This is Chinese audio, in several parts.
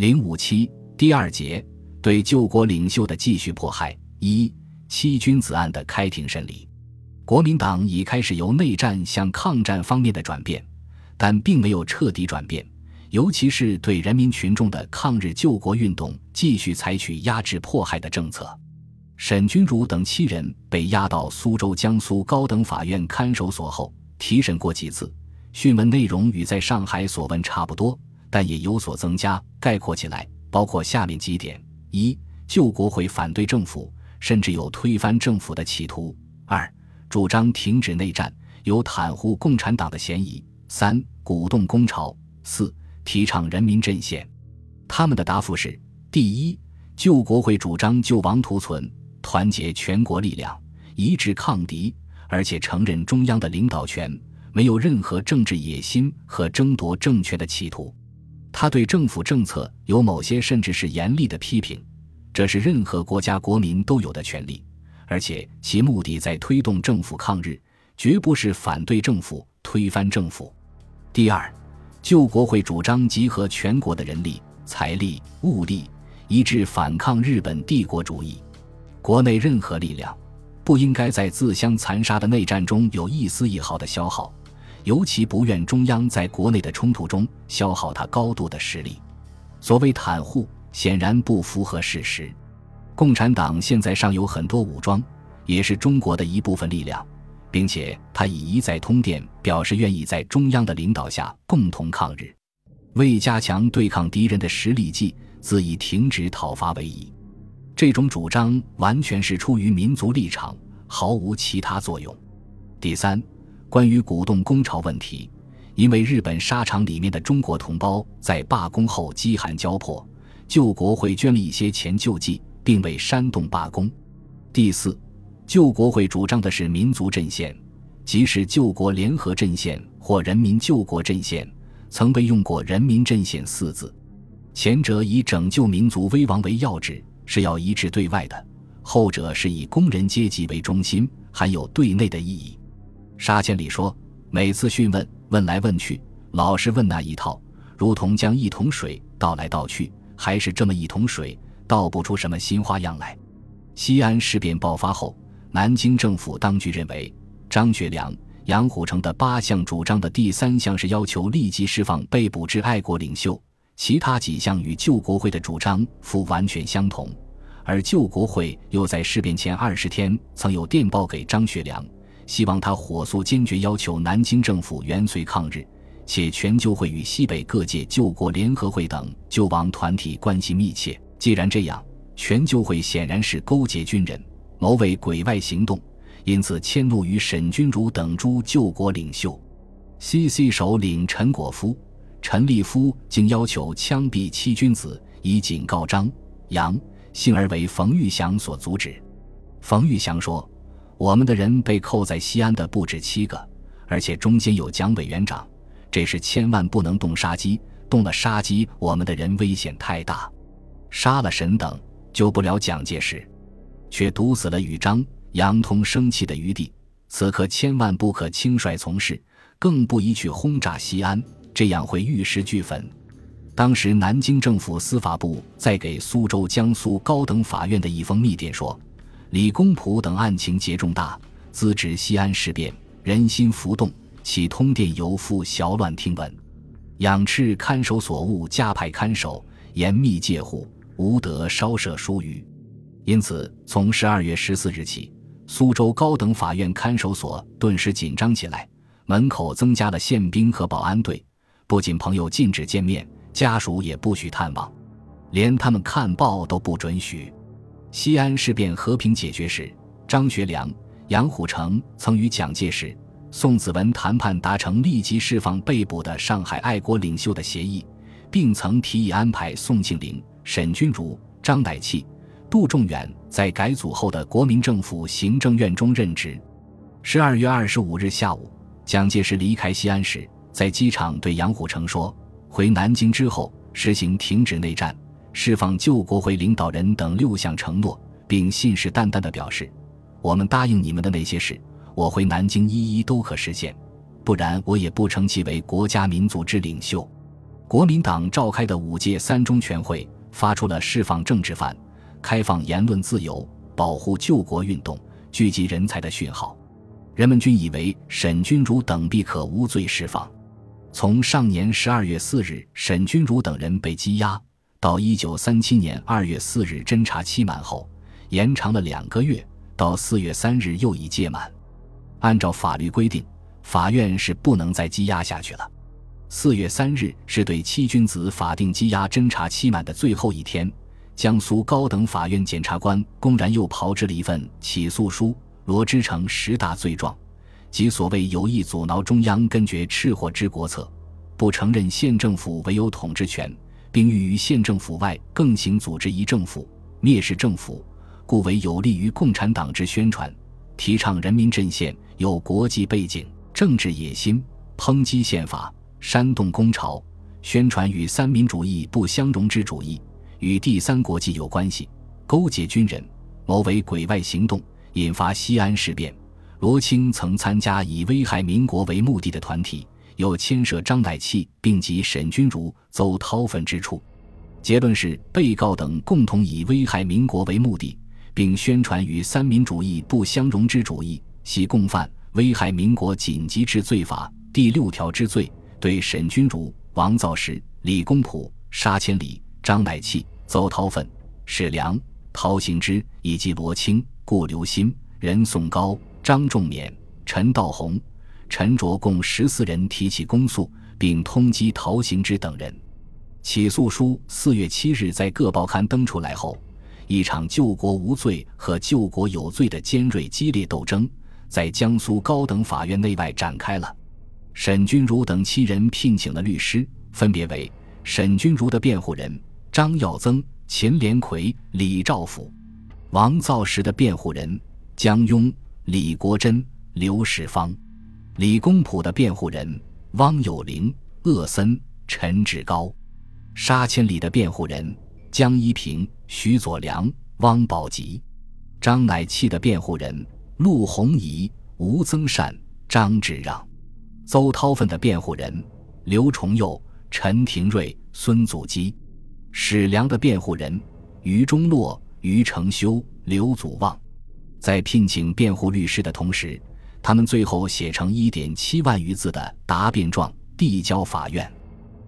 零五七第二节对救国领袖的继续迫害。一七君子案的开庭审理，国民党已开始由内战向抗战方面的转变，但并没有彻底转变，尤其是对人民群众的抗日救国运动继续采取压制迫害的政策。沈钧儒等七人被押到苏州江苏高等法院看守所后，提审过几次，讯问内容与在上海所问差不多，但也有所增加。概括起来，包括下面几点：一、救国会反对政府，甚至有推翻政府的企图；二、主张停止内战，有袒护共产党的嫌疑；三、鼓动工潮；四、提倡人民阵线。他们的答复是：第一，救国会主张救亡图存。团结全国力量，一致抗敌，而且承认中央的领导权，没有任何政治野心和争夺政权的企图。他对政府政策有某些甚至是严厉的批评，这是任何国家国民都有的权利，而且其目的在推动政府抗日，绝不是反对政府、推翻政府。第二，救国会主张集合全国的人力、财力、物力，一致反抗日本帝国主义。国内任何力量，不应该在自相残杀的内战中有一丝一毫的消耗，尤其不愿中央在国内的冲突中消耗他高度的实力。所谓袒护，显然不符合事实。共产党现在尚有很多武装，也是中国的一部分力量，并且他已一再通电表示愿意在中央的领导下共同抗日。为加强对抗敌人的实力，计自以停止讨伐为宜。这种主张完全是出于民族立场，毫无其他作用。第三，关于鼓动工潮问题，因为日本沙场里面的中国同胞在罢工后饥寒交迫，救国会捐了一些钱救济，并未煽动罢工。第四，救国会主张的是民族阵线，即是救国联合阵线或人民救国阵线，曾被用过“人民阵线”四字，前者以拯救民族危亡为要旨。是要一致对外的，后者是以工人阶级为中心，含有对内的意义。沙千里说，每次讯问问来问去，老是问那一套，如同将一桶水倒来倒去，还是这么一桶水，倒不出什么新花样来。西安事变爆发后，南京政府当局认为，张学良、杨虎城的八项主张的第三项是要求立即释放被捕之爱国领袖。其他几项与救国会的主张复完全相同，而救国会又在事变前二十天曾有电报给张学良，希望他火速坚决要求南京政府原绥抗日，且全救会与西北各界救国联合会等救亡团体关系密切。既然这样，全救会显然是勾结军人，谋为鬼外行动，因此迁怒于沈钧儒等诸救国领袖。C.C. 首领陈果夫。陈立夫竟要求枪毙七君子，以警告张杨，幸而为冯玉祥所阻止。冯玉祥说：“我们的人被扣在西安的不止七个，而且中间有蒋委员长，这是千万不能动杀机。动了杀机，我们的人危险太大。杀了沈等，救不了蒋介石，却毒死了与张杨通生气的余地。此刻千万不可轻率从事，更不宜去轰炸西安。”这样会玉石俱焚。当时南京政府司法部在给苏州江苏高等法院的一封密电说：“李公朴等案情节重大，自指西安事变，人心浮动，其通电犹复小乱听闻。仰斥看守所务加派看守，严密戒护，无得稍涉疏虞。”因此，从十二月十四日起，苏州高等法院看守所顿时紧张起来，门口增加了宪兵和保安队。不仅朋友禁止见面，家属也不许探望，连他们看报都不准许。西安事变和平解决时，张学良、杨虎城曾与蒋介石、宋子文谈判，达成立即释放被捕的上海爱国领袖的协议，并曾提议安排宋庆龄、沈钧儒、张乃器、杜仲远在改组后的国民政府行政院中任职。十二月二十五日下午，蒋介石离开西安时。在机场对杨虎城说：“回南京之后，实行停止内战、释放救国会领导人等六项承诺，并信誓旦旦地表示，我们答应你们的那些事，我回南京一一都可实现，不然我也不称其为国家民族之领袖。”国民党召开的五届三中全会发出了释放政治犯、开放言论自由、保护救国运动、聚集人才的讯号。人们均以为沈钧儒等必可无罪释放。从上年十二月四日沈钧儒等人被羁押，到一九三七年二月四日侦查期满后，延长了两个月，到四月三日又已届满。按照法律规定，法院是不能再羁押下去了。四月三日是对七君子法定羁押侦查期满的最后一天，江苏高等法院检察官公然又炮制了一份起诉书。罗织成十大罪状，即所谓有意阻挠中央根绝赤祸之国策，不承认县政府唯有统治权，并欲于县政府外更行组织一政府，蔑视政府，故为有利于共产党之宣传，提倡人民阵线，有国际背景、政治野心，抨击宪法，煽动公潮，宣传与三民主义不相容之主义，与第三国际有关系，勾结军人，谋为鬼外行动。引发西安事变，罗青曾参加以危害民国为目的的团体，又牵涉张乃器，并及沈君儒、邹韬奋之处。结论是，被告等共同以危害民国为目的，并宣传与三民主义不相容之主义，系共犯危害民国紧急之罪法第六条之罪，对沈君儒、王造时、李公朴、沙千里、张乃器、邹韬奋、史良、陶行知以及罗青。顾留心、任颂高、张仲勉、陈道宏、陈卓共十四人提起公诉，并通缉陶行知等人。起诉书四月七日在各报刊登出来后，一场救国无罪和救国有罪的尖锐激烈斗争在江苏高等法院内外展开了。沈君儒等七人聘请了律师，分别为沈君儒的辩护人张耀增、秦连魁、李兆甫。王造时的辩护人江庸、李国珍、刘世芳；李公朴的辩护人汪有龄、鄂森、陈志高；沙千里的辩护人江一平、徐佐良、汪宝吉；张乃器的辩护人陆鸿仪、吴增善、张志让；邹韬奋的辩护人刘崇佑、陈廷瑞、孙祖基；史良的辩护人于中洛。于承修、刘祖望，在聘请辩护律师的同时，他们最后写成一点七万余字的答辩状递交法院。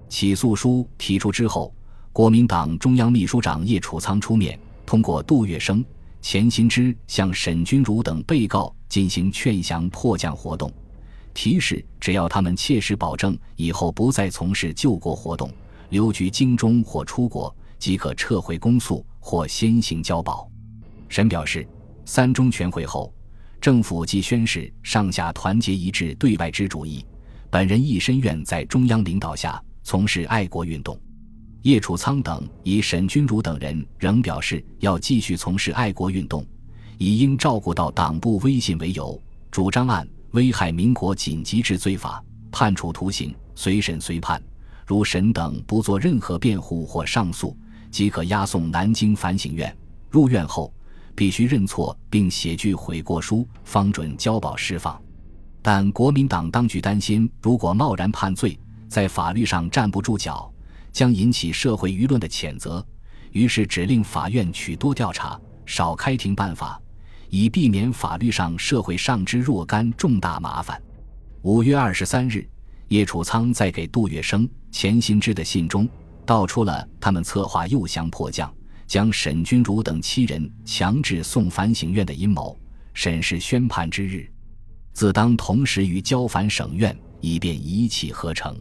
起诉书提出之后，国民党中央秘书长叶楚仓出面，通过杜月笙、钱新之向沈钧儒等被告进行劝降迫降活动，提示只要他们切实保证以后不再从事救国活动，留居京中或出国，即可撤回公诉。或先行交保。沈表示，三中全会后，政府即宣示上下团结一致对外之主义。本人亦深愿在中央领导下从事爱国运动。叶楚仓等以沈钧儒等人仍表示要继续从事爱国运动，以应照顾到党部威信为由，主张按危害民国紧急治罪法判处徒刑，随审随判。如沈等不做任何辩护或上诉。即可押送南京反省院，入院后必须认错并写具悔过书，方准交保释放。但国民党当局担心，如果贸然判罪，在法律上站不住脚，将引起社会舆论的谴责，于是指令法院取多调查，少开庭办法，以避免法律上社会上之若干重大麻烦。五月二十三日，叶楚仓在给杜月笙、钱新之的信中。道出了他们策划诱降迫降，将沈君儒等七人强制送反省院的阴谋。审视宣判之日，自当同时于交返省院，以便一气呵成。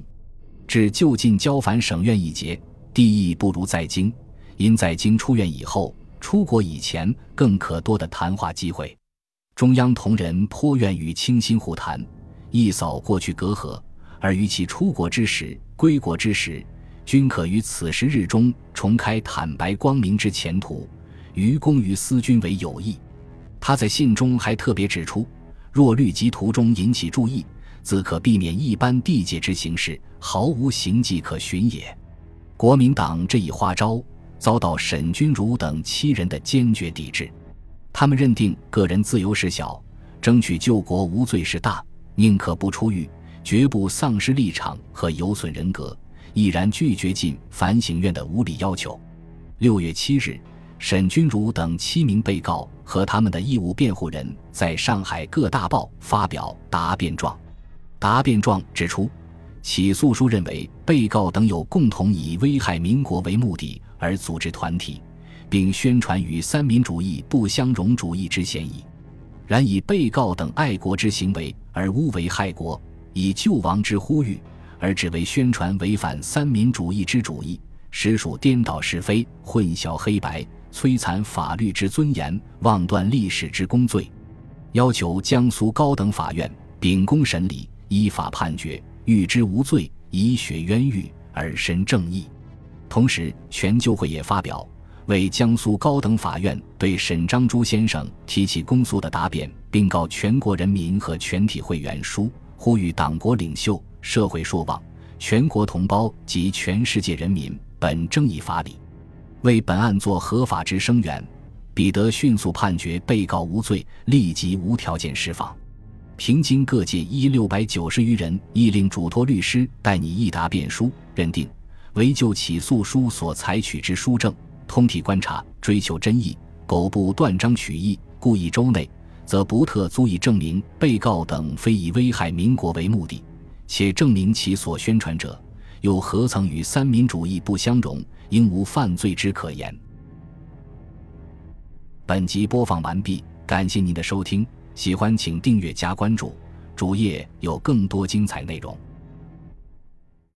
至就近交返省院一节，地义不如在京，因在京出院以后，出国以前更可多的谈话机会。中央同仁颇愿与清心互谈，一扫过去隔阂，而于其出国之时、归国之时。均可于此时日中重开坦白光明之前途，于公于私君为有益。他在信中还特别指出，若律及途中引起注意，自可避免一般地界之形式，毫无行迹可寻也。国民党这一花招遭到沈君儒等七人的坚决抵制，他们认定个人自由是小，争取救国无罪是大，宁可不出狱，绝不丧失立场和有损人格。毅然拒绝进反省院的无理要求。六月七日，沈钧儒等七名被告和他们的义务辩护人在上海各大报发表答辩状。答辩状指出，起诉书认为被告等有共同以危害民国为目的而组织团体，并宣传与三民主义不相容主义之嫌疑。然以被告等爱国之行为而诬为害国，以救亡之呼吁而只为宣传违反三民主义之主义，实属颠倒是非、混淆黑白、摧残法律之尊严、妄断历史之公罪。要求江苏高等法院秉公审理，依法判决，欲之无罪，以雪冤狱而申正义。同时，全救会也发表。为江苏高等法院对沈章洙先生提起公诉的答辩，并告全国人民和全体会员书，呼吁党国领袖、社会硕望、全国同胞及全世界人民本正义法理，为本案做合法之声援，彼得迅速判决被告无罪，立即无条件释放。平津各界一六百九十余人亦令嘱托律师代拟一答辩书，认定为就起诉书所采取之书证。通体观察，追求真意，苟不断章取义，故意周内，则不特足以证明被告等非以危害民国为目的，且证明其所宣传者又何曾与三民主义不相容，应无犯罪之可言。本集播放完毕，感谢您的收听，喜欢请订阅加关注，主页有更多精彩内容。